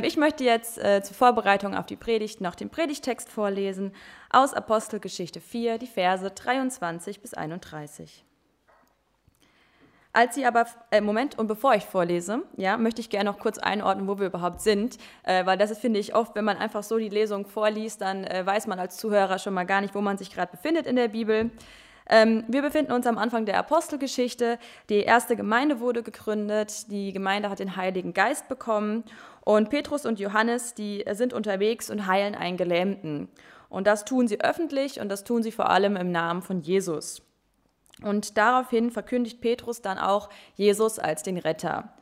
Ich möchte jetzt äh, zur Vorbereitung auf die Predigt noch den Predigtext vorlesen aus Apostelgeschichte 4, die Verse 23 bis 31. Als sie aber, äh, Moment, und bevor ich vorlese, ja, möchte ich gerne noch kurz einordnen, wo wir überhaupt sind, äh, weil das ist, finde ich, oft, wenn man einfach so die Lesung vorliest, dann äh, weiß man als Zuhörer schon mal gar nicht, wo man sich gerade befindet in der Bibel. Ähm, wir befinden uns am Anfang der Apostelgeschichte. Die erste Gemeinde wurde gegründet. Die Gemeinde hat den Heiligen Geist bekommen. Und Petrus und Johannes, die sind unterwegs und heilen einen Gelähmten. Und das tun sie öffentlich und das tun sie vor allem im Namen von Jesus. Und daraufhin verkündigt Petrus dann auch Jesus als den Retter.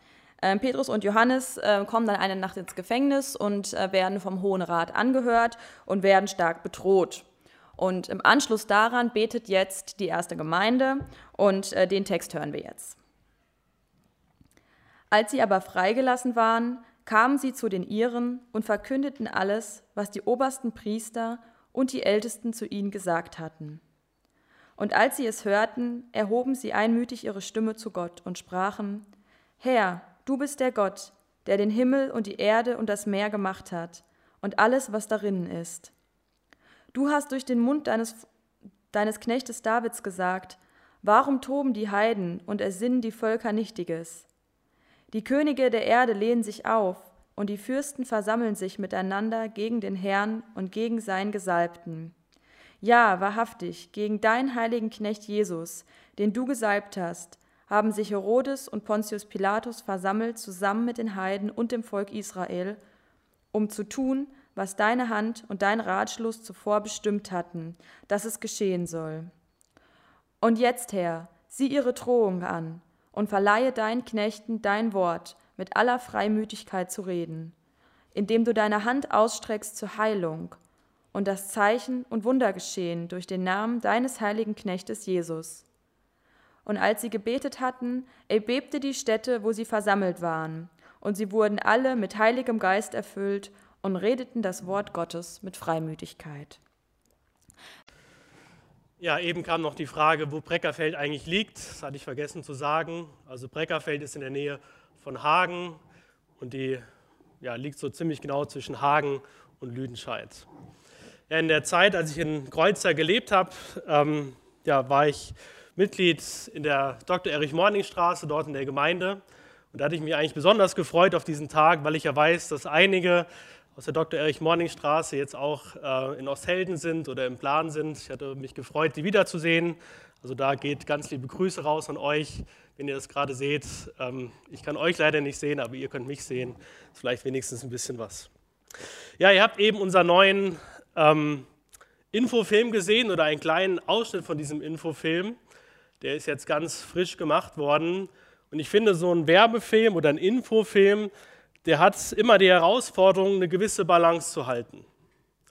Ähm, Petrus und Johannes äh, kommen dann eine Nacht ins Gefängnis und äh, werden vom Hohen Rat angehört und werden stark bedroht. Und im Anschluss daran betet jetzt die erste Gemeinde und äh, den Text hören wir jetzt. Als sie aber freigelassen waren, kamen sie zu den Iren und verkündeten alles, was die obersten Priester und die Ältesten zu ihnen gesagt hatten. Und als sie es hörten, erhoben sie einmütig ihre Stimme zu Gott und sprachen, Herr, du bist der Gott, der den Himmel und die Erde und das Meer gemacht hat und alles, was darinnen ist. Du hast durch den Mund deines, deines Knechtes Davids gesagt, warum toben die Heiden und ersinnen die Völker Nichtiges? Die Könige der Erde lehnen sich auf, und die Fürsten versammeln sich miteinander gegen den Herrn und gegen seinen Gesalbten. Ja, wahrhaftig, gegen deinen heiligen Knecht Jesus, den du gesalbt hast, haben sich Herodes und Pontius Pilatus versammelt zusammen mit den Heiden und dem Volk Israel, um zu tun, was deine Hand und dein Ratschluss zuvor bestimmt hatten, dass es geschehen soll. Und jetzt, Herr, sieh ihre Drohung an und verleihe deinen Knechten dein Wort mit aller Freimütigkeit zu reden, indem du deine Hand ausstreckst zur Heilung und das Zeichen und Wunder geschehen durch den Namen deines heiligen Knechtes Jesus. Und als sie gebetet hatten, erbebte die Stätte, wo sie versammelt waren, und sie wurden alle mit heiligem Geist erfüllt und redeten das Wort Gottes mit Freimütigkeit. Ja, eben kam noch die Frage, wo Breckerfeld eigentlich liegt. Das hatte ich vergessen zu sagen. Also Breckerfeld ist in der Nähe von Hagen und die ja, liegt so ziemlich genau zwischen Hagen und Lüdenscheid. Ja, in der Zeit, als ich in Kreuzer gelebt habe, ähm, ja, war ich Mitglied in der Dr. Erich Morning Straße, dort in der Gemeinde. Und da hatte ich mich eigentlich besonders gefreut auf diesen Tag, weil ich ja weiß, dass einige aus der Dr. Erich Morning Straße jetzt auch äh, in Osthelden sind oder im Plan sind. Ich hatte mich gefreut, die wiederzusehen. Also da geht ganz liebe Grüße raus an euch, wenn ihr das gerade seht. Ähm, ich kann euch leider nicht sehen, aber ihr könnt mich sehen. Ist vielleicht wenigstens ein bisschen was. Ja, ihr habt eben unseren neuen ähm, Infofilm gesehen oder einen kleinen Ausschnitt von diesem Infofilm. Der ist jetzt ganz frisch gemacht worden. Und ich finde, so ein Werbefilm oder ein Infofilm, der hat immer die Herausforderung, eine gewisse Balance zu halten.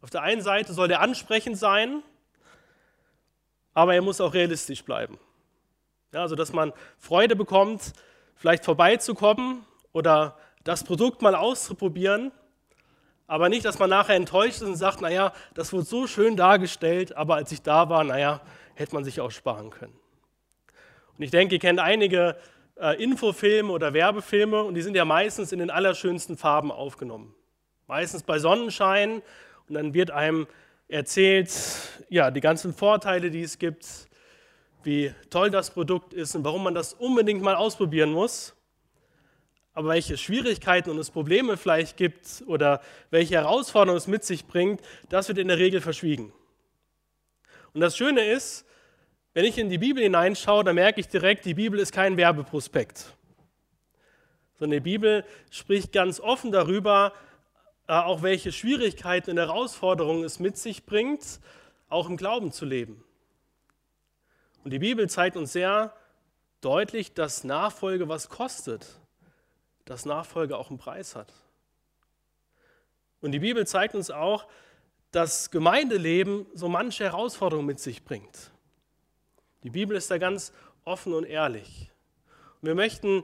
Auf der einen Seite soll der ansprechend sein, aber er muss auch realistisch bleiben. Ja, also, dass man Freude bekommt, vielleicht vorbeizukommen oder das Produkt mal auszuprobieren, aber nicht, dass man nachher enttäuscht ist und sagt, naja, das wurde so schön dargestellt, aber als ich da war, naja, hätte man sich auch sparen können. Und ich denke, ihr kennt einige äh, Infofilme oder Werbefilme und die sind ja meistens in den allerschönsten Farben aufgenommen. Meistens bei Sonnenschein und dann wird einem erzählt, ja, die ganzen Vorteile, die es gibt, wie toll das Produkt ist und warum man das unbedingt mal ausprobieren muss. Aber welche Schwierigkeiten und es Probleme vielleicht gibt oder welche Herausforderungen es mit sich bringt, das wird in der Regel verschwiegen. Und das Schöne ist, wenn ich in die Bibel hineinschaue, dann merke ich direkt, die Bibel ist kein Werbeprospekt. Sondern die Bibel spricht ganz offen darüber, äh, auch welche Schwierigkeiten und Herausforderungen es mit sich bringt, auch im Glauben zu leben. Und die Bibel zeigt uns sehr deutlich, dass Nachfolge was kostet, dass Nachfolge auch einen Preis hat. Und die Bibel zeigt uns auch, dass Gemeindeleben so manche Herausforderungen mit sich bringt. Die Bibel ist da ganz offen und ehrlich. Und wir möchten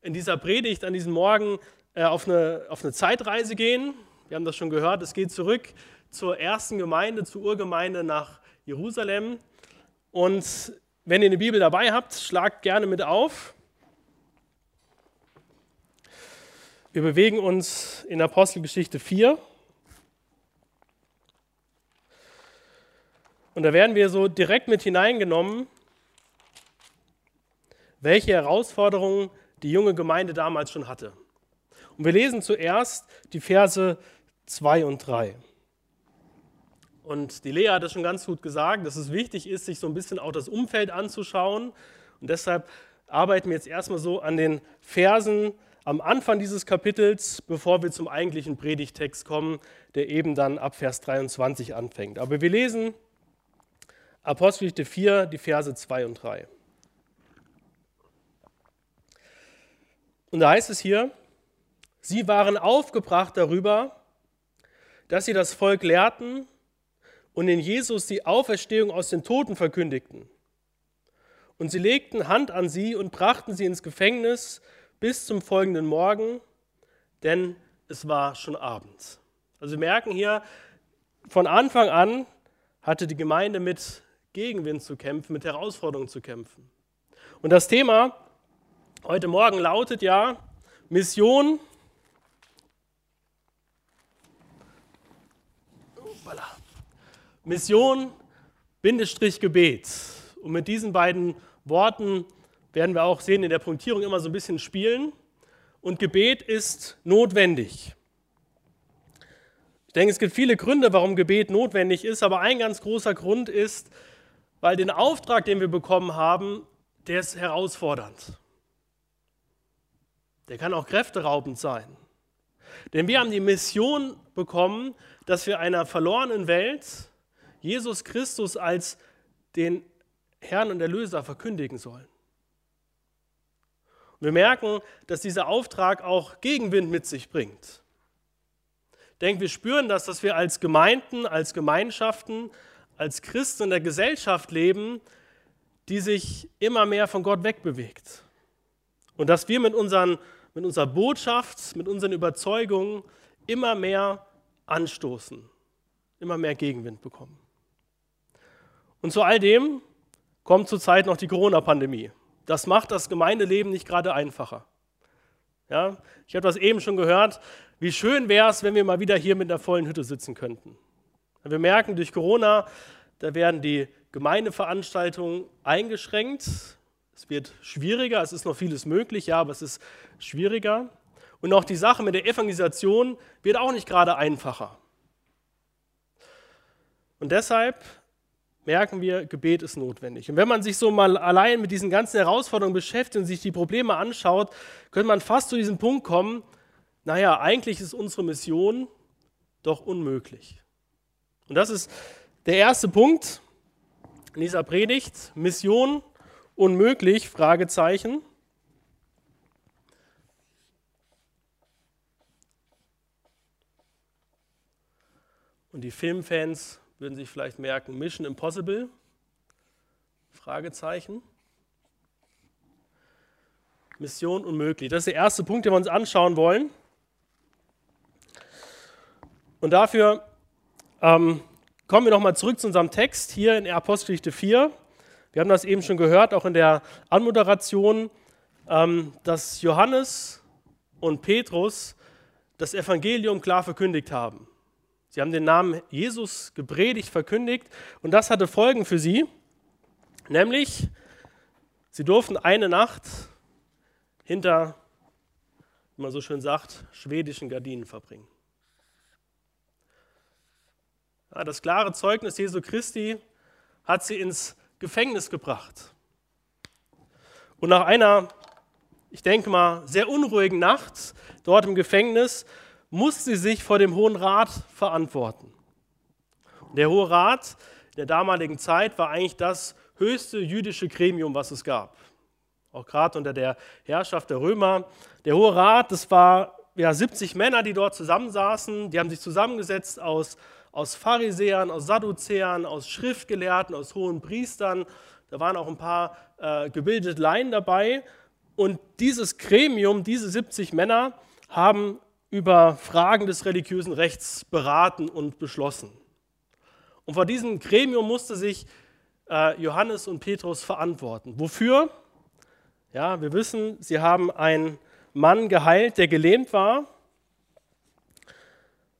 in dieser Predigt an diesem Morgen äh, auf, eine, auf eine Zeitreise gehen. Wir haben das schon gehört, es geht zurück zur ersten Gemeinde, zur Urgemeinde nach Jerusalem. Und wenn ihr eine Bibel dabei habt, schlagt gerne mit auf. Wir bewegen uns in Apostelgeschichte 4. Und da werden wir so direkt mit hineingenommen, welche Herausforderungen die junge Gemeinde damals schon hatte. Und wir lesen zuerst die Verse 2 und 3. Und die Lea hat es schon ganz gut gesagt, dass es wichtig ist, sich so ein bisschen auch das Umfeld anzuschauen. Und deshalb arbeiten wir jetzt erstmal so an den Versen am Anfang dieses Kapitels, bevor wir zum eigentlichen Predigtext kommen, der eben dann ab Vers 23 anfängt. Aber wir lesen Apostelgeschichte 4, die Verse 2 und 3. Und da heißt es hier, sie waren aufgebracht darüber, dass sie das Volk lehrten und in Jesus die Auferstehung aus den Toten verkündigten. Und sie legten Hand an sie und brachten sie ins Gefängnis bis zum folgenden Morgen, denn es war schon Abend. Also wir merken hier, von Anfang an hatte die Gemeinde mit Gegenwind zu kämpfen, mit Herausforderungen zu kämpfen. Und das Thema heute Morgen lautet ja Mission. Mission, Bindestrich Gebet. Und mit diesen beiden Worten werden wir auch sehen in der Punktierung immer so ein bisschen spielen. Und Gebet ist notwendig. Ich denke, es gibt viele Gründe, warum Gebet notwendig ist, aber ein ganz großer Grund ist, weil den Auftrag, den wir bekommen haben, der ist herausfordernd. Der kann auch kräfteraubend sein. Denn wir haben die Mission bekommen, dass wir einer verlorenen Welt Jesus Christus als den Herrn und Erlöser verkündigen sollen. Und wir merken, dass dieser Auftrag auch Gegenwind mit sich bringt. Ich denke, wir spüren das, dass wir als Gemeinden, als Gemeinschaften, als Christen in der Gesellschaft leben, die sich immer mehr von Gott wegbewegt. Und dass wir mit, unseren, mit unserer Botschaft, mit unseren Überzeugungen immer mehr anstoßen, immer mehr Gegenwind bekommen. Und zu all dem kommt zurzeit noch die Corona-Pandemie. Das macht das Gemeindeleben nicht gerade einfacher. Ja, ich habe das eben schon gehört. Wie schön wäre es, wenn wir mal wieder hier mit einer vollen Hütte sitzen könnten. Wir merken durch Corona, da werden die Gemeindeveranstaltungen eingeschränkt. Es wird schwieriger, es ist noch vieles möglich, ja, aber es ist schwieriger. Und auch die Sache mit der Evangelisation wird auch nicht gerade einfacher. Und deshalb merken wir, Gebet ist notwendig. Und wenn man sich so mal allein mit diesen ganzen Herausforderungen beschäftigt und sich die Probleme anschaut, könnte man fast zu diesem Punkt kommen, naja, eigentlich ist unsere Mission doch unmöglich. Und das ist der erste Punkt in dieser Predigt. Mission unmöglich, Fragezeichen. Und die Filmfans würden sich vielleicht merken, Mission Impossible? Fragezeichen. Mission unmöglich. Das ist der erste Punkt, den wir uns anschauen wollen. Und dafür ähm, kommen wir nochmal zurück zu unserem Text hier in Apostelgeschichte 4. Wir haben das eben schon gehört, auch in der Anmoderation, ähm, dass Johannes und Petrus das Evangelium klar verkündigt haben. Sie haben den Namen Jesus gepredigt, verkündigt und das hatte Folgen für sie, nämlich sie durften eine Nacht hinter, wie man so schön sagt, schwedischen Gardinen verbringen. Das klare Zeugnis Jesu Christi hat sie ins Gefängnis gebracht. Und nach einer, ich denke mal, sehr unruhigen Nacht dort im Gefängnis muss sie sich vor dem Hohen Rat verantworten. Der Hohe Rat der damaligen Zeit war eigentlich das höchste jüdische Gremium, was es gab. Auch gerade unter der Herrschaft der Römer. Der Hohe Rat, das war ja 70 Männer, die dort zusammensaßen. Die haben sich zusammengesetzt aus, aus Pharisäern, aus Sadduzäern, aus Schriftgelehrten, aus hohen Priestern. Da waren auch ein paar äh, gebildete Laien dabei. Und dieses Gremium, diese 70 Männer, haben über Fragen des religiösen Rechts beraten und beschlossen. Und vor diesem Gremium musste sich äh, Johannes und Petrus verantworten. Wofür? Ja, wir wissen, sie haben einen Mann geheilt, der gelähmt war.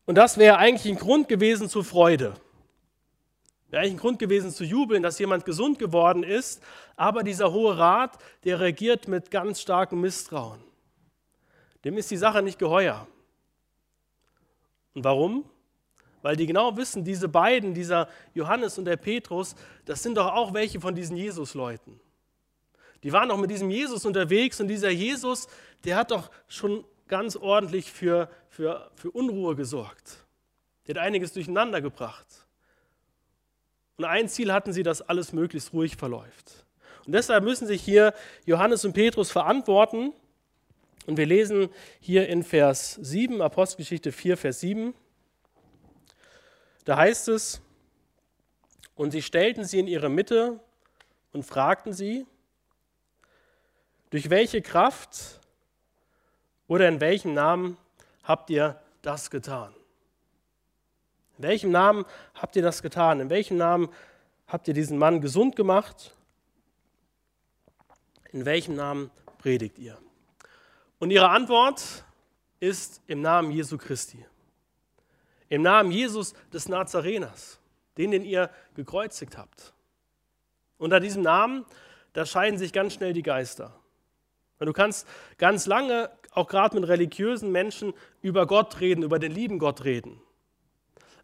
Und das wäre eigentlich ein Grund gewesen zur Freude. Wäre eigentlich ein Grund gewesen zu jubeln, dass jemand gesund geworden ist. Aber dieser Hohe Rat, der reagiert mit ganz starkem Misstrauen. Dem ist die Sache nicht geheuer. Und warum? Weil die genau wissen, diese beiden, dieser Johannes und der Petrus, das sind doch auch welche von diesen Jesus-Leuten. Die waren doch mit diesem Jesus unterwegs und dieser Jesus, der hat doch schon ganz ordentlich für, für, für Unruhe gesorgt. Der hat einiges durcheinander gebracht. Und ein Ziel hatten sie, dass alles möglichst ruhig verläuft. Und deshalb müssen sich hier Johannes und Petrus verantworten. Und wir lesen hier in Vers 7, Apostelgeschichte 4, Vers 7. Da heißt es, und sie stellten sie in ihre Mitte und fragten sie, durch welche Kraft oder in welchem Namen habt ihr das getan? In welchem Namen habt ihr das getan? In welchem Namen habt ihr diesen Mann gesund gemacht? In welchem Namen predigt ihr? Und ihre Antwort ist im Namen Jesu Christi. Im Namen Jesus des Nazareners, den, den ihr gekreuzigt habt. Unter diesem Namen, da scheiden sich ganz schnell die Geister. Du kannst ganz lange, auch gerade mit religiösen Menschen, über Gott reden, über den lieben Gott reden.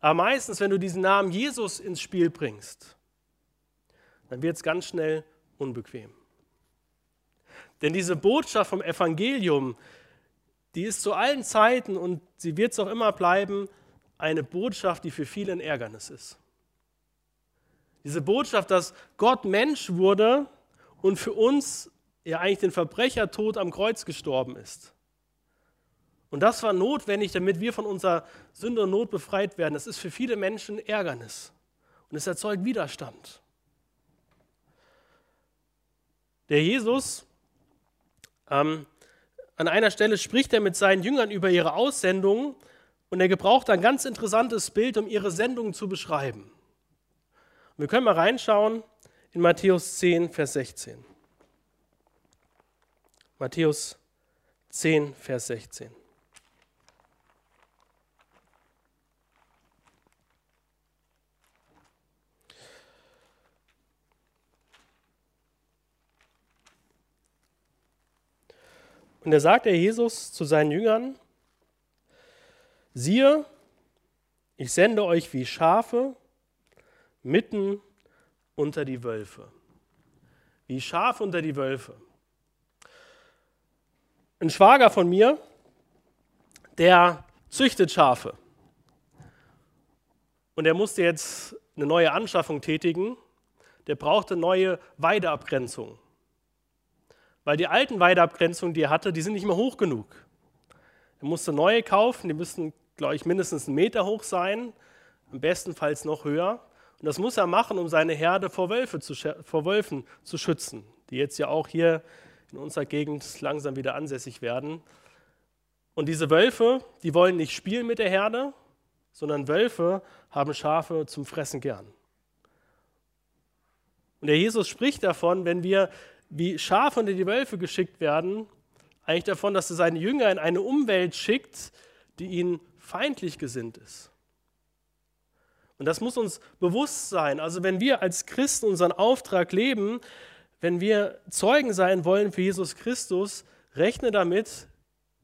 Aber meistens, wenn du diesen Namen Jesus ins Spiel bringst, dann wird es ganz schnell unbequem. Denn diese Botschaft vom Evangelium, die ist zu allen Zeiten und sie wird es auch immer bleiben, eine Botschaft, die für viele ein Ärgernis ist. Diese Botschaft, dass Gott Mensch wurde und für uns ja eigentlich den Verbrechertod am Kreuz gestorben ist. Und das war notwendig, damit wir von unserer Sünde und Not befreit werden. Das ist für viele Menschen Ärgernis und es erzeugt Widerstand. Der Jesus, ähm, an einer Stelle spricht er mit seinen Jüngern über ihre Aussendung und er gebraucht ein ganz interessantes Bild, um ihre Sendung zu beschreiben. Und wir können mal reinschauen in Matthäus 10, Vers 16. Matthäus 10, Vers 16. Und da sagt der Jesus zu seinen Jüngern, siehe, ich sende euch wie Schafe mitten unter die Wölfe. Wie Schafe unter die Wölfe. Ein Schwager von mir, der züchtet Schafe. Und er musste jetzt eine neue Anschaffung tätigen. Der brauchte neue Weideabgrenzungen weil die alten Weideabgrenzungen, die er hatte, die sind nicht mehr hoch genug. Er musste neue kaufen, die müssten, glaube ich, mindestens einen Meter hoch sein, am bestenfalls noch höher. Und das muss er machen, um seine Herde vor, Wölfe zu, vor Wölfen zu schützen, die jetzt ja auch hier in unserer Gegend langsam wieder ansässig werden. Und diese Wölfe, die wollen nicht spielen mit der Herde, sondern Wölfe haben Schafe zum Fressen gern. Und der Jesus spricht davon, wenn wir wie Schafe unter die Wölfe geschickt werden, eigentlich davon, dass er seine Jünger in eine Umwelt schickt, die ihnen feindlich gesinnt ist. Und das muss uns bewusst sein. Also wenn wir als Christen unseren Auftrag leben, wenn wir Zeugen sein wollen für Jesus Christus, rechne damit,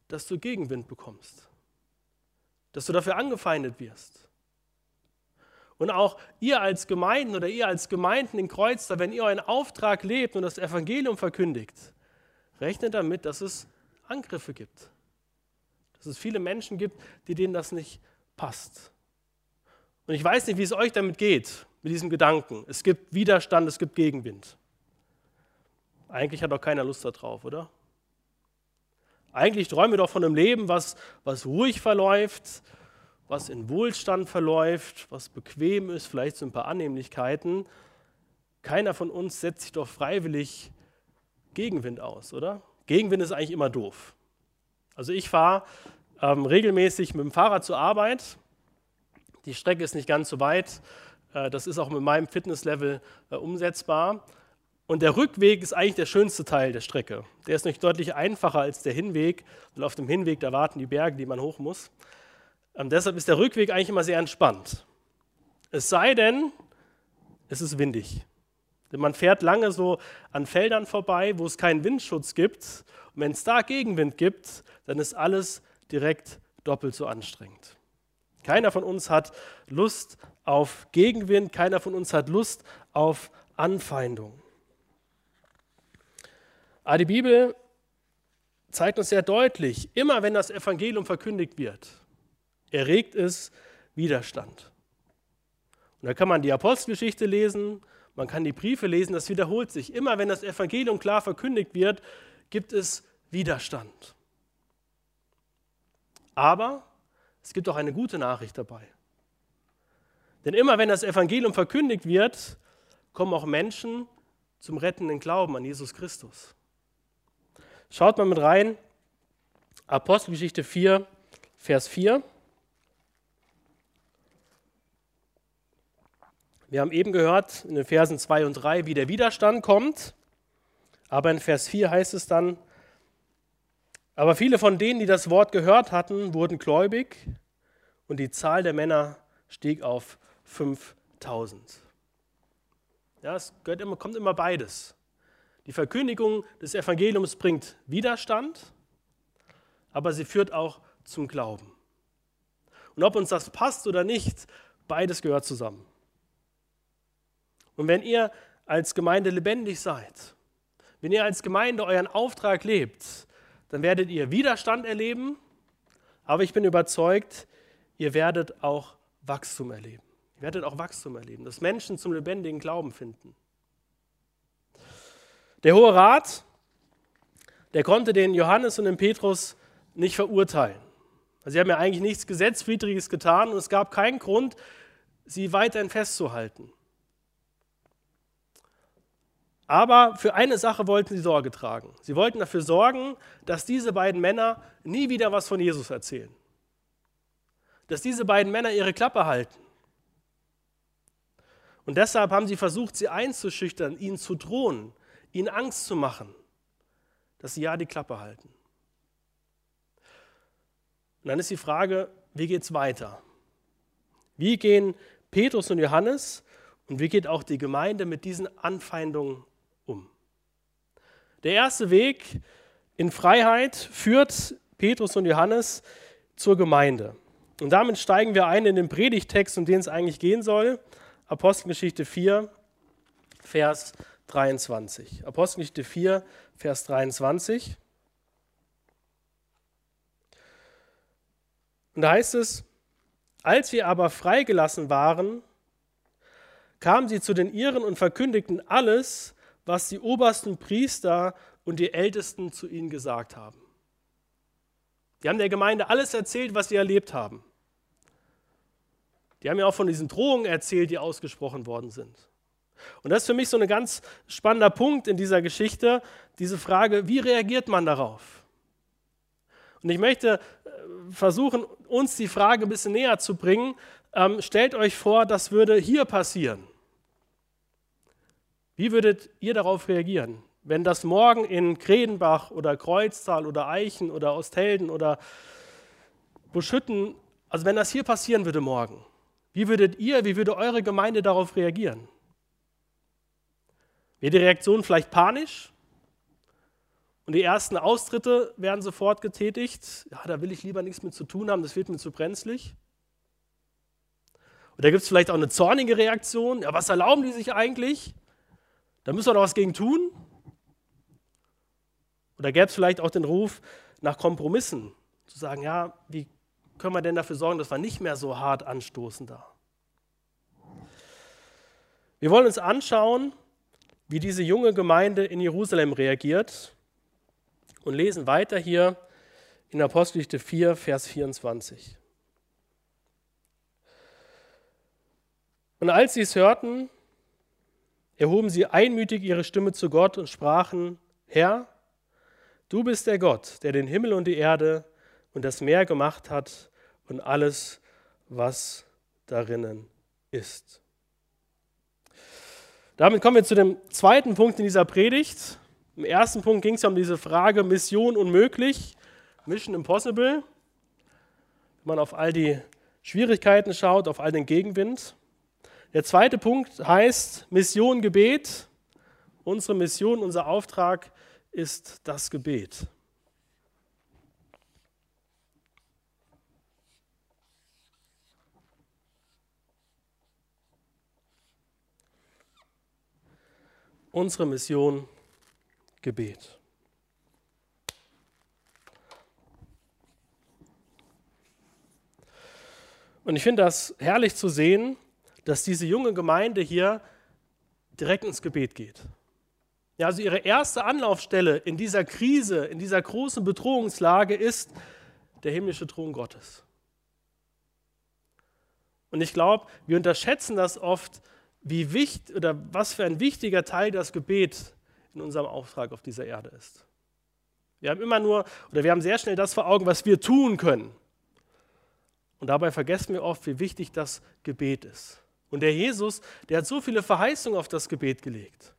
dass du Gegenwind bekommst, dass du dafür angefeindet wirst. Und auch ihr als Gemeinden oder ihr als Gemeinden in Kreuzter, wenn ihr euren Auftrag lebt und das Evangelium verkündigt, rechnet damit, dass es Angriffe gibt. Dass es viele Menschen gibt, die denen das nicht passt. Und ich weiß nicht, wie es euch damit geht, mit diesem Gedanken. Es gibt Widerstand, es gibt Gegenwind. Eigentlich hat doch keiner Lust darauf, oder? Eigentlich träumen wir doch von einem Leben, was, was ruhig verläuft, was in Wohlstand verläuft, was bequem ist, vielleicht so ein paar Annehmlichkeiten. Keiner von uns setzt sich doch freiwillig Gegenwind aus, oder? Gegenwind ist eigentlich immer doof. Also ich fahre ähm, regelmäßig mit dem Fahrrad zur Arbeit. Die Strecke ist nicht ganz so weit. Äh, das ist auch mit meinem Fitnesslevel äh, umsetzbar. Und der Rückweg ist eigentlich der schönste Teil der Strecke. Der ist nicht deutlich einfacher als der Hinweg. Und auf dem Hinweg, da warten die Berge, die man hoch muss. Ähm, deshalb ist der Rückweg eigentlich immer sehr entspannt. Es sei denn, es ist windig. Denn man fährt lange so an Feldern vorbei, wo es keinen Windschutz gibt. Und wenn es da Gegenwind gibt, dann ist alles direkt doppelt so anstrengend. Keiner von uns hat Lust auf Gegenwind, keiner von uns hat Lust auf Anfeindung. Aber die Bibel zeigt uns sehr deutlich, immer wenn das Evangelium verkündigt wird, erregt es Widerstand. Und da kann man die Apostelgeschichte lesen, man kann die Briefe lesen, das wiederholt sich. Immer wenn das Evangelium klar verkündigt wird, gibt es Widerstand. Aber es gibt auch eine gute Nachricht dabei. Denn immer wenn das Evangelium verkündigt wird, kommen auch Menschen zum rettenden Glauben an Jesus Christus. Schaut mal mit rein, Apostelgeschichte 4, Vers 4. Wir haben eben gehört in den Versen 2 und 3, wie der Widerstand kommt. Aber in Vers 4 heißt es dann, aber viele von denen, die das Wort gehört hatten, wurden gläubig und die Zahl der Männer stieg auf 5000. Ja, es immer, kommt immer beides. Die Verkündigung des Evangeliums bringt Widerstand, aber sie führt auch zum Glauben. Und ob uns das passt oder nicht, beides gehört zusammen. Und wenn ihr als Gemeinde lebendig seid, wenn ihr als Gemeinde euren Auftrag lebt, dann werdet ihr Widerstand erleben, aber ich bin überzeugt, ihr werdet auch Wachstum erleben. Ihr werdet auch Wachstum erleben, dass Menschen zum lebendigen Glauben finden. Der Hohe Rat, der konnte den Johannes und den Petrus nicht verurteilen. Also sie haben ja eigentlich nichts Gesetzwidriges getan und es gab keinen Grund, sie weiterhin festzuhalten. Aber für eine Sache wollten sie Sorge tragen. Sie wollten dafür sorgen, dass diese beiden Männer nie wieder was von Jesus erzählen. Dass diese beiden Männer ihre Klappe halten. Und deshalb haben sie versucht, sie einzuschüchtern, ihnen zu drohen, ihnen Angst zu machen, dass sie ja die Klappe halten. Und dann ist die Frage, wie geht es weiter? Wie gehen Petrus und Johannes und wie geht auch die Gemeinde mit diesen Anfeindungen. Der erste Weg in Freiheit führt Petrus und Johannes zur Gemeinde. Und damit steigen wir ein in den Predigtext, um den es eigentlich gehen soll. Apostelgeschichte 4, Vers 23. Apostelgeschichte 4, Vers 23. Und da heißt es, als wir aber freigelassen waren, kamen sie zu den Iren und verkündigten alles, was die obersten Priester und die Ältesten zu ihnen gesagt haben. Die haben der Gemeinde alles erzählt, was sie erlebt haben. Die haben ja auch von diesen Drohungen erzählt, die ausgesprochen worden sind. Und das ist für mich so ein ganz spannender Punkt in dieser Geschichte, diese Frage, wie reagiert man darauf? Und ich möchte äh, versuchen, uns die Frage ein bisschen näher zu bringen. Ähm, stellt euch vor, das würde hier passieren. Wie würdet ihr darauf reagieren, wenn das morgen in Kredenbach oder Kreuztal oder Eichen oder Osthelden oder Buschütten, also wenn das hier passieren würde morgen, wie würdet ihr, wie würde eure Gemeinde darauf reagieren? Wäre die Reaktion vielleicht panisch? Und die ersten Austritte werden sofort getätigt. Ja, da will ich lieber nichts mit zu tun haben, das wird mir zu brenzlig. Oder gibt es vielleicht auch eine zornige Reaktion? Ja, was erlauben die sich eigentlich? Da müssen wir doch was gegen tun. Oder gäbe es vielleicht auch den Ruf nach Kompromissen, zu sagen, ja, wie können wir denn dafür sorgen, dass wir nicht mehr so hart anstoßen da? Wir wollen uns anschauen, wie diese junge Gemeinde in Jerusalem reagiert und lesen weiter hier in Apostelgeschichte 4, Vers 24. Und als sie es hörten, erhoben sie einmütig ihre Stimme zu Gott und sprachen, Herr, du bist der Gott, der den Himmel und die Erde und das Meer gemacht hat und alles, was darinnen ist. Damit kommen wir zu dem zweiten Punkt in dieser Predigt. Im ersten Punkt ging es ja um diese Frage Mission unmöglich, Mission Impossible. Wenn man auf all die Schwierigkeiten schaut, auf all den Gegenwind. Der zweite Punkt heißt Mission Gebet. Unsere Mission, unser Auftrag ist das Gebet. Unsere Mission Gebet. Und ich finde das herrlich zu sehen, dass diese junge Gemeinde hier direkt ins Gebet geht. Ja, also ihre erste Anlaufstelle in dieser Krise, in dieser großen Bedrohungslage ist der himmlische Thron Gottes. Und ich glaube, wir unterschätzen das oft, wie wichtig oder was für ein wichtiger Teil das Gebet in unserem Auftrag auf dieser Erde ist. Wir haben immer nur oder wir haben sehr schnell das vor Augen, was wir tun können. Und dabei vergessen wir oft, wie wichtig das Gebet ist. Und der Jesus, der hat so viele Verheißungen auf das Gebet gelegt.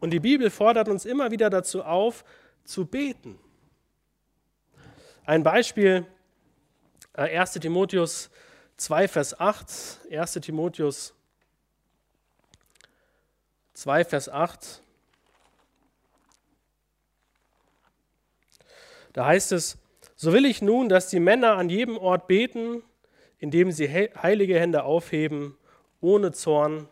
Und die Bibel fordert uns immer wieder dazu auf, zu beten. Ein Beispiel, 1 äh, Timotheus 2, Vers 8. 1 Timotheus 2, Vers 8. Da heißt es, so will ich nun, dass die Männer an jedem Ort beten, indem sie heilige Hände aufheben, ohne Zorn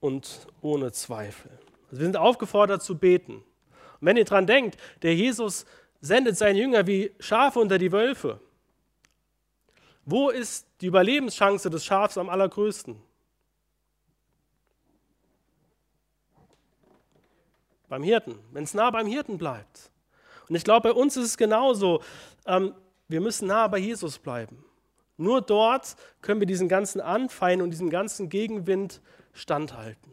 und ohne Zweifel. Also wir sind aufgefordert zu beten. Und wenn ihr dran denkt, der Jesus sendet seine Jünger wie Schafe unter die Wölfe. Wo ist die Überlebenschance des Schafs am allergrößten? Beim Hirten, wenn es nah beim Hirten bleibt. Und ich glaube, bei uns ist es genauso. Ähm, wir müssen nah bei Jesus bleiben. Nur dort können wir diesen ganzen Anfeinden und diesem ganzen Gegenwind standhalten.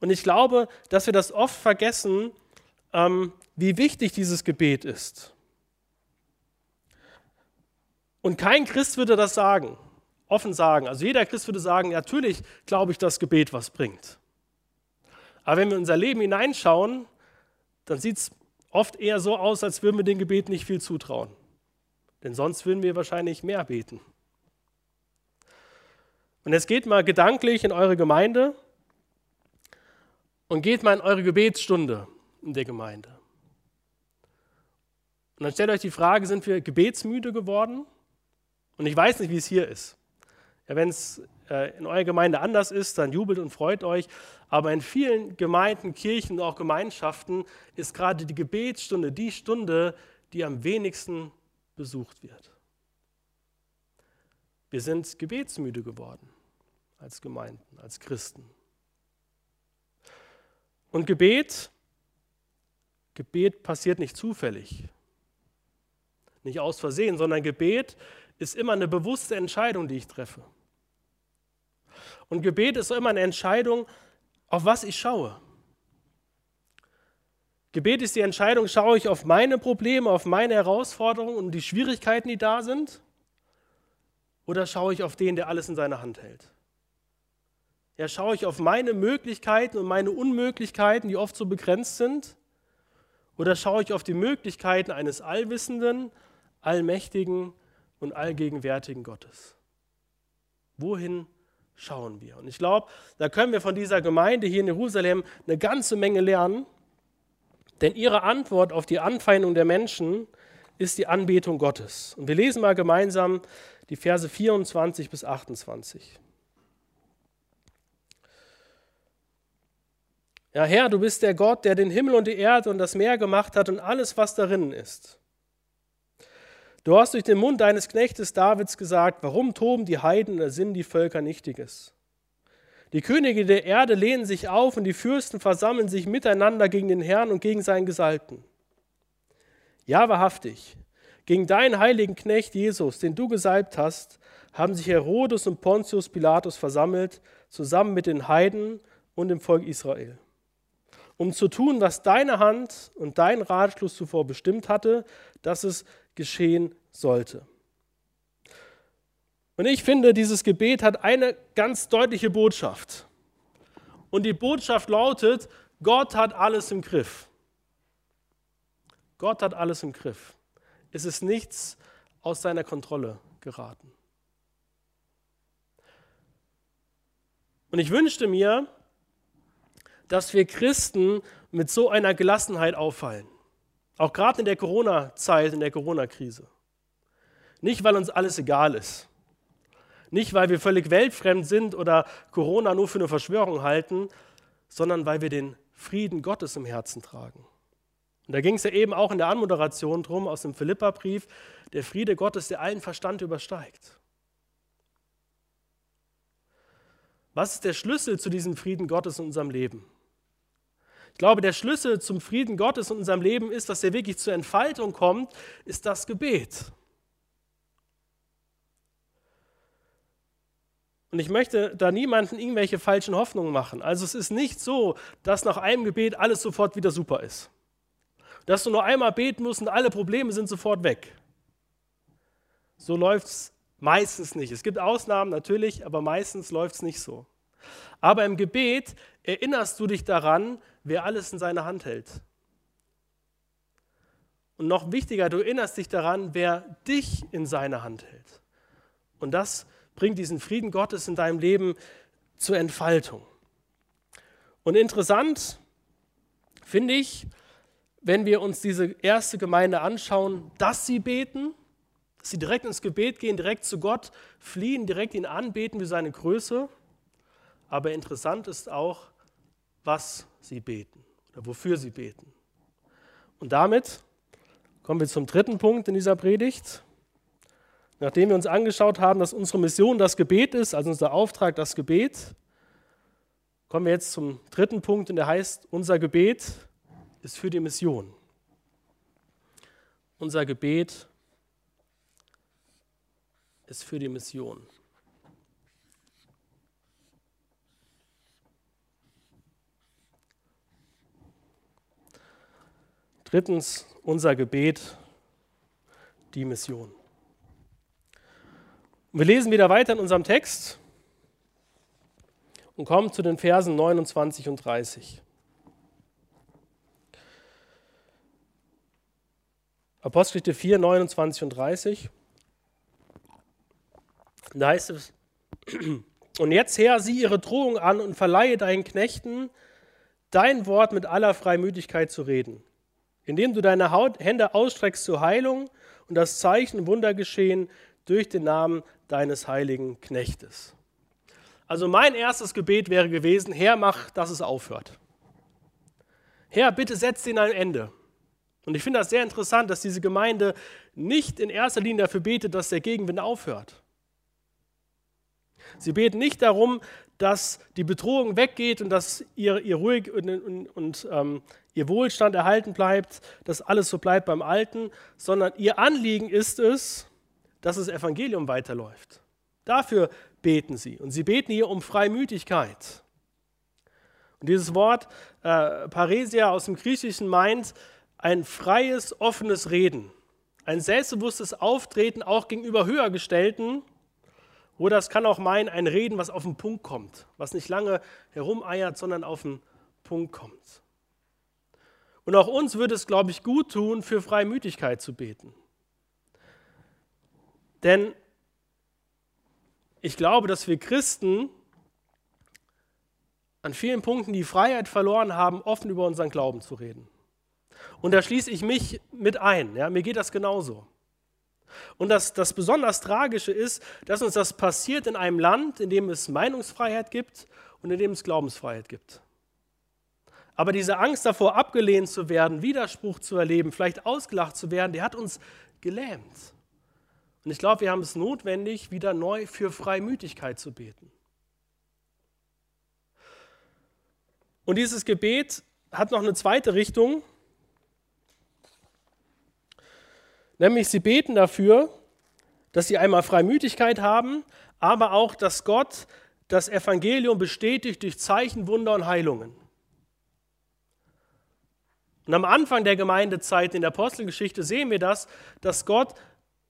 Und ich glaube, dass wir das oft vergessen, ähm, wie wichtig dieses Gebet ist. Und kein Christ würde das sagen, offen sagen. Also jeder Christ würde sagen, natürlich glaube ich, dass Gebet was bringt. Aber wenn wir in unser Leben hineinschauen, dann sieht es oft eher so aus, als würden wir dem Gebet nicht viel zutrauen. Denn sonst würden wir wahrscheinlich mehr beten. Und jetzt geht mal gedanklich in eure Gemeinde und geht mal in eure Gebetsstunde in der Gemeinde. Und dann stellt euch die Frage, sind wir gebetsmüde geworden? Und ich weiß nicht, wie es hier ist. Ja, Wenn es äh, in eurer Gemeinde anders ist, dann jubelt und freut euch. Aber in vielen Gemeinden, Kirchen und auch Gemeinschaften ist gerade die Gebetsstunde die Stunde, die am wenigsten besucht wird. Wir sind gebetsmüde geworden als Gemeinden, als Christen. Und Gebet, Gebet passiert nicht zufällig, nicht aus Versehen, sondern Gebet ist immer eine bewusste Entscheidung, die ich treffe. Und Gebet ist immer eine Entscheidung, auf was ich schaue. Gebet ist die Entscheidung, schaue ich auf meine Probleme, auf meine Herausforderungen und die Schwierigkeiten, die da sind, oder schaue ich auf den, der alles in seiner Hand hält? Ja, schaue ich auf meine Möglichkeiten und meine Unmöglichkeiten, die oft so begrenzt sind, oder schaue ich auf die Möglichkeiten eines allwissenden, allmächtigen und allgegenwärtigen Gottes? Wohin schauen wir. Und ich glaube, da können wir von dieser Gemeinde hier in Jerusalem eine ganze Menge lernen, denn ihre Antwort auf die Anfeindung der Menschen ist die Anbetung Gottes. Und wir lesen mal gemeinsam die Verse 24 bis 28. Ja, Herr, du bist der Gott, der den Himmel und die Erde und das Meer gemacht hat und alles, was darin ist. Du hast durch den Mund deines Knechtes Davids gesagt, warum toben die Heiden oder sind die Völker Nichtiges? Die Könige der Erde lehnen sich auf und die Fürsten versammeln sich miteinander gegen den Herrn und gegen seinen Gesalbten. Ja, wahrhaftig, gegen deinen heiligen Knecht Jesus, den du gesalbt hast, haben sich Herodes und Pontius Pilatus versammelt, zusammen mit den Heiden und dem Volk Israel, um zu tun, was deine Hand und dein Ratschluss zuvor bestimmt hatte, dass es geschehen sollte. Und ich finde, dieses Gebet hat eine ganz deutliche Botschaft. Und die Botschaft lautet, Gott hat alles im Griff. Gott hat alles im Griff. Es ist nichts aus seiner Kontrolle geraten. Und ich wünschte mir, dass wir Christen mit so einer Gelassenheit auffallen. Auch gerade in der Corona-Zeit, in der Corona-Krise. Nicht, weil uns alles egal ist. Nicht, weil wir völlig weltfremd sind oder Corona nur für eine Verschwörung halten, sondern weil wir den Frieden Gottes im Herzen tragen. Und da ging es ja eben auch in der Anmoderation drum aus dem Philippa-Brief, der Friede Gottes, der allen Verstand übersteigt. Was ist der Schlüssel zu diesem Frieden Gottes in unserem Leben? Ich glaube, der Schlüssel zum Frieden Gottes in unserem Leben ist, dass er wirklich zur Entfaltung kommt, ist das Gebet. Und ich möchte da niemanden irgendwelche falschen Hoffnungen machen. Also es ist nicht so, dass nach einem Gebet alles sofort wieder super ist. Dass du nur einmal beten musst und alle Probleme sind sofort weg. So läuft es meistens nicht. Es gibt Ausnahmen natürlich, aber meistens läuft es nicht so. Aber im Gebet erinnerst du dich daran, wer alles in seiner Hand hält. Und noch wichtiger, du erinnerst dich daran, wer dich in seiner Hand hält. Und das bringt diesen Frieden Gottes in deinem Leben zur Entfaltung. Und interessant finde ich, wenn wir uns diese erste Gemeinde anschauen, dass sie beten, dass sie direkt ins Gebet gehen, direkt zu Gott fliehen, direkt ihn anbeten wie seine Größe. Aber interessant ist auch, was sie beten oder wofür sie beten. Und damit kommen wir zum dritten Punkt in dieser Predigt. Nachdem wir uns angeschaut haben, dass unsere Mission das Gebet ist, also unser Auftrag das Gebet, kommen wir jetzt zum dritten Punkt und der heißt, unser Gebet ist für die Mission. Unser Gebet ist für die Mission. Drittens, unser Gebet, die Mission. Wir lesen wieder weiter in unserem Text und kommen zu den Versen 29 und 30. Apostelgeschichte 4, 29 und 30. Da heißt es, und jetzt Herr, sieh ihre Drohung an und verleihe deinen Knechten dein Wort mit aller Freimütigkeit zu reden indem du deine Hände ausstreckst zur Heilung und das Zeichen Wunder geschehen durch den Namen deines heiligen Knechtes. Also mein erstes Gebet wäre gewesen, Herr, mach, dass es aufhört. Herr, bitte setz ihn ein Ende. Und ich finde das sehr interessant, dass diese Gemeinde nicht in erster Linie dafür betet, dass der Gegenwind aufhört. Sie beten nicht darum, dass die Bedrohung weggeht und dass ihr, ihr ruhig und, und, und ähm, ihr Wohlstand erhalten bleibt, dass alles so bleibt beim Alten, sondern ihr Anliegen ist es, dass das Evangelium weiterläuft. Dafür beten sie. Und sie beten hier um Freimütigkeit. Und dieses Wort äh, Paresia aus dem Griechischen meint ein freies, offenes Reden, ein selbstbewusstes Auftreten auch gegenüber Höhergestellten oder es kann auch meinen, ein Reden, was auf den Punkt kommt, was nicht lange herumeiert, sondern auf den Punkt kommt. Und auch uns würde es, glaube ich, gut tun, für Freimütigkeit zu beten. Denn ich glaube, dass wir Christen an vielen Punkten die Freiheit verloren haben, offen über unseren Glauben zu reden. Und da schließe ich mich mit ein. Ja, mir geht das genauso. Und das, das besonders Tragische ist, dass uns das passiert in einem Land, in dem es Meinungsfreiheit gibt und in dem es Glaubensfreiheit gibt. Aber diese Angst davor, abgelehnt zu werden, Widerspruch zu erleben, vielleicht ausgelacht zu werden, die hat uns gelähmt. Und ich glaube, wir haben es notwendig, wieder neu für Freimütigkeit zu beten. Und dieses Gebet hat noch eine zweite Richtung, Nämlich sie beten dafür, dass sie einmal Freimütigkeit haben, aber auch, dass Gott das Evangelium bestätigt durch Zeichen, Wunder und Heilungen. Und am Anfang der Gemeindezeit in der Apostelgeschichte sehen wir das, dass Gott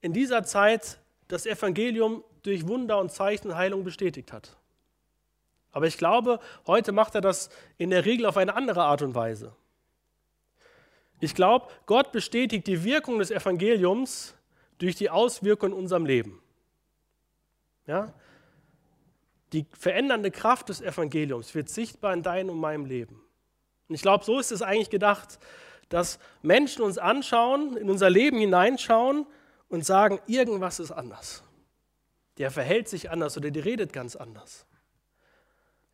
in dieser Zeit das Evangelium durch Wunder und Zeichen Heilung bestätigt hat. Aber ich glaube, heute macht er das in der Regel auf eine andere Art und Weise. Ich glaube, Gott bestätigt die Wirkung des Evangeliums durch die Auswirkungen in unserem Leben. Ja? Die verändernde Kraft des Evangeliums wird sichtbar in deinem und meinem Leben. Und ich glaube, so ist es eigentlich gedacht, dass Menschen uns anschauen, in unser Leben hineinschauen und sagen, irgendwas ist anders. Der verhält sich anders oder die redet ganz anders.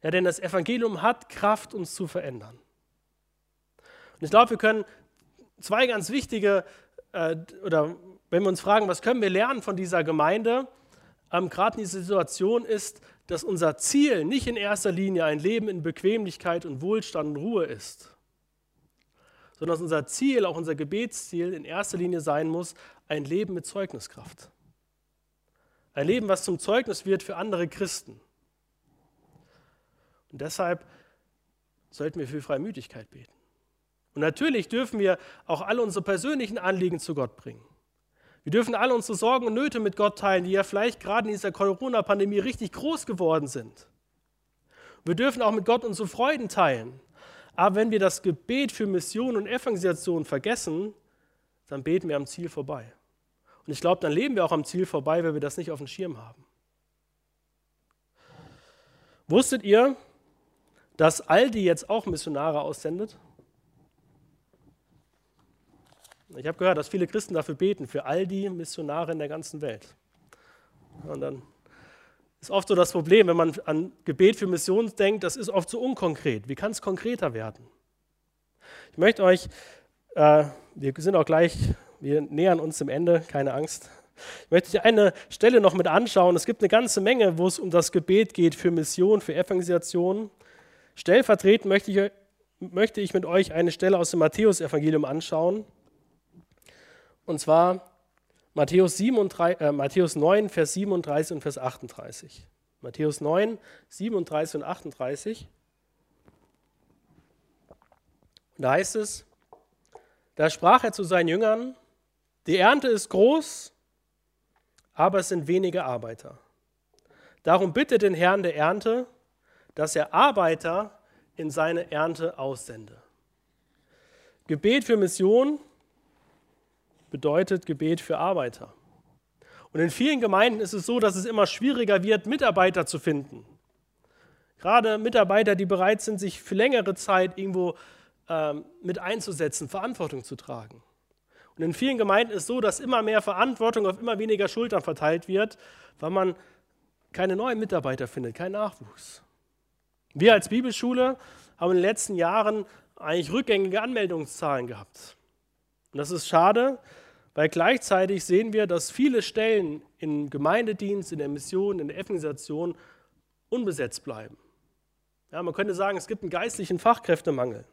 Ja, denn das Evangelium hat Kraft, uns zu verändern. Und ich glaube, wir können zwei ganz wichtige, äh, oder wenn wir uns fragen, was können wir lernen von dieser Gemeinde, ähm, gerade in dieser Situation ist, dass unser Ziel nicht in erster Linie ein Leben in Bequemlichkeit und Wohlstand und Ruhe ist, sondern dass unser Ziel, auch unser Gebetsziel in erster Linie sein muss, ein Leben mit Zeugniskraft. Ein Leben, was zum Zeugnis wird für andere Christen. Und deshalb sollten wir für Freimütigkeit beten. Und natürlich dürfen wir auch alle unsere persönlichen Anliegen zu Gott bringen. Wir dürfen alle unsere Sorgen und Nöte mit Gott teilen, die ja vielleicht gerade in dieser Corona-Pandemie richtig groß geworden sind. Wir dürfen auch mit Gott unsere Freuden teilen. Aber wenn wir das Gebet für Mission und Evangelisation vergessen, dann beten wir am Ziel vorbei. Und ich glaube, dann leben wir auch am Ziel vorbei, weil wir das nicht auf dem Schirm haben. Wusstet ihr, dass Aldi jetzt auch Missionare aussendet? Ich habe gehört, dass viele Christen dafür beten, für all die Missionare in der ganzen Welt. Und dann ist oft so das Problem, wenn man an Gebet für Mission denkt, das ist oft so unkonkret. Wie kann es konkreter werden? Ich möchte euch, äh, wir sind auch gleich, wir nähern uns dem Ende, keine Angst. Ich möchte euch eine Stelle noch mit anschauen. Es gibt eine ganze Menge, wo es um das Gebet geht für Mission, für Evangelisation. Stellvertretend möchte ich, möchte ich mit euch eine Stelle aus dem Matthäus-Evangelium anschauen. Und zwar Matthäus, 37, äh, Matthäus 9, Vers 37 und Vers 38. Matthäus 9, 37 und 38. da heißt es, da sprach er zu seinen Jüngern, die Ernte ist groß, aber es sind wenige Arbeiter. Darum bitte den Herrn der Ernte, dass er Arbeiter in seine Ernte aussende. Gebet für Mission bedeutet Gebet für Arbeiter. Und in vielen Gemeinden ist es so, dass es immer schwieriger wird, Mitarbeiter zu finden. Gerade Mitarbeiter, die bereit sind, sich für längere Zeit irgendwo ähm, mit einzusetzen, Verantwortung zu tragen. Und in vielen Gemeinden ist es so, dass immer mehr Verantwortung auf immer weniger Schultern verteilt wird, weil man keine neuen Mitarbeiter findet, keinen Nachwuchs. Wir als Bibelschule haben in den letzten Jahren eigentlich rückgängige Anmeldungszahlen gehabt. Und das ist schade, weil gleichzeitig sehen wir, dass viele Stellen im Gemeindedienst, in der Mission, in der Evangelisation unbesetzt bleiben. Ja, man könnte sagen, es gibt einen geistlichen Fachkräftemangel.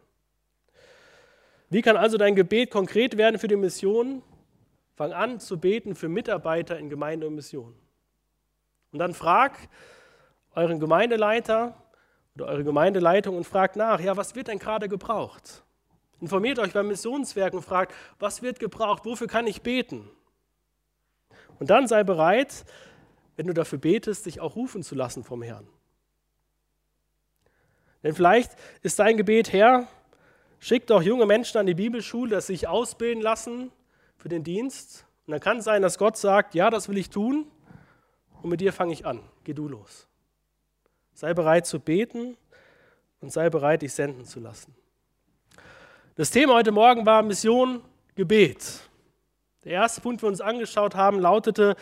Wie kann also dein Gebet konkret werden für die Mission? Fang an zu beten für Mitarbeiter in Gemeinde und Mission. Und dann frag euren Gemeindeleiter oder eure Gemeindeleitung und fragt nach, ja, was wird denn gerade gebraucht? Informiert euch beim Missionswerk und fragt, was wird gebraucht, wofür kann ich beten? Und dann sei bereit, wenn du dafür betest, dich auch rufen zu lassen vom Herrn. Denn vielleicht ist dein Gebet, Herr, schick doch junge Menschen an die Bibelschule, dass sie sich ausbilden lassen für den Dienst. Und dann kann es sein, dass Gott sagt, ja, das will ich tun und mit dir fange ich an. Geh du los. Sei bereit zu beten und sei bereit, dich senden zu lassen. Das Thema heute Morgen war Mission, Gebet. Der erste Punkt, den wir uns angeschaut haben, lautete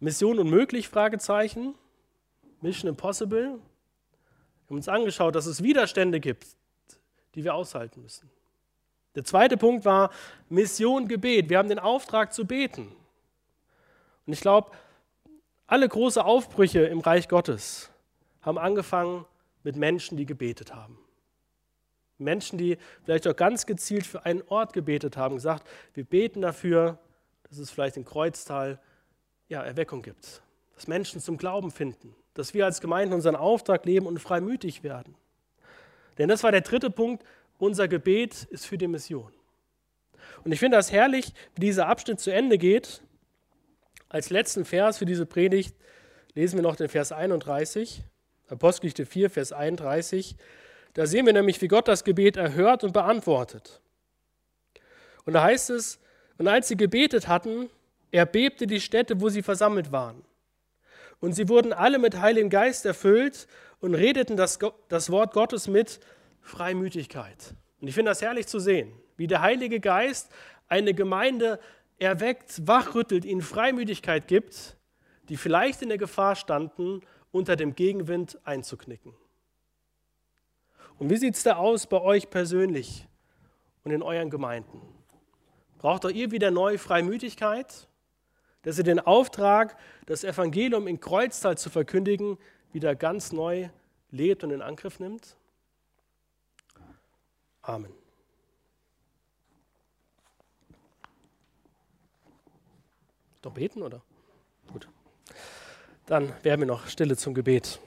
Mission unmöglich? Fragezeichen. Mission impossible. Wir haben uns angeschaut, dass es Widerstände gibt, die wir aushalten müssen. Der zweite Punkt war Mission Gebet. Wir haben den Auftrag zu beten. Und ich glaube, alle große Aufbrüche im Reich Gottes haben angefangen mit Menschen, die gebetet haben. Menschen, die vielleicht auch ganz gezielt für einen Ort gebetet haben, gesagt, wir beten dafür, dass es vielleicht in Kreuztal ja, Erweckung gibt, dass Menschen zum Glauben finden, dass wir als Gemeinde unseren Auftrag leben und freimütig werden. Denn das war der dritte Punkt, unser Gebet ist für die Mission. Und ich finde das herrlich, wie dieser Abschnitt zu Ende geht. Als letzten Vers für diese Predigt lesen wir noch den Vers 31, Apostelgeschichte 4, Vers 31. Da sehen wir nämlich, wie Gott das Gebet erhört und beantwortet. Und da heißt es, und als sie gebetet hatten, erbebte die Stätte, wo sie versammelt waren. Und sie wurden alle mit Heiligem Geist erfüllt und redeten das, das Wort Gottes mit Freimütigkeit. Und ich finde das herrlich zu sehen, wie der Heilige Geist eine Gemeinde erweckt, wachrüttelt, ihnen Freimütigkeit gibt, die vielleicht in der Gefahr standen, unter dem Gegenwind einzuknicken. Und wie sieht es da aus bei euch persönlich und in euren Gemeinden? Braucht auch ihr wieder neue Freimütigkeit, dass ihr den Auftrag, das Evangelium in Kreuztal zu verkündigen, wieder ganz neu lebt und in Angriff nimmt? Amen. Doch beten, oder? Gut. Dann werden wir noch Stille zum Gebet.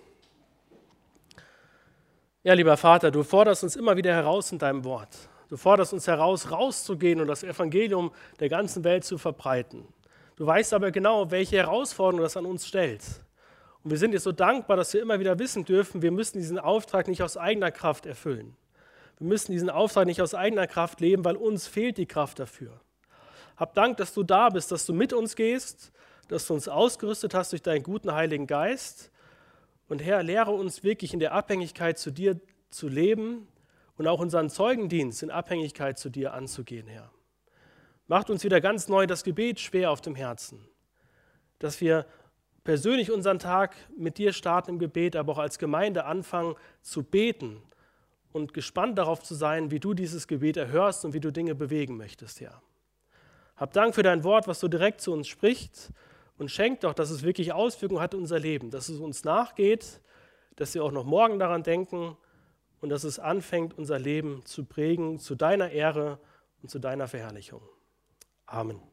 Ja, lieber Vater, du forderst uns immer wieder heraus in deinem Wort. Du forderst uns heraus, rauszugehen und das Evangelium der ganzen Welt zu verbreiten. Du weißt aber genau, welche Herausforderung das an uns stellt. Und wir sind dir so dankbar, dass wir immer wieder wissen dürfen, wir müssen diesen Auftrag nicht aus eigener Kraft erfüllen. Wir müssen diesen Auftrag nicht aus eigener Kraft leben, weil uns fehlt die Kraft dafür. Hab Dank, dass du da bist, dass du mit uns gehst, dass du uns ausgerüstet hast durch deinen guten Heiligen Geist. Und Herr, lehre uns wirklich in der Abhängigkeit zu dir zu leben und auch unseren Zeugendienst in Abhängigkeit zu dir anzugehen, Herr. Macht uns wieder ganz neu das Gebet schwer auf dem Herzen, dass wir persönlich unseren Tag mit dir starten im Gebet, aber auch als Gemeinde anfangen zu beten und gespannt darauf zu sein, wie du dieses Gebet erhörst und wie du Dinge bewegen möchtest, Herr. Hab Dank für dein Wort, was so direkt zu uns spricht und schenk doch, dass es wirklich Auswirkungen hat in unser Leben, dass es uns nachgeht, dass wir auch noch morgen daran denken und dass es anfängt, unser Leben zu prägen zu deiner Ehre und zu deiner Verherrlichung. Amen.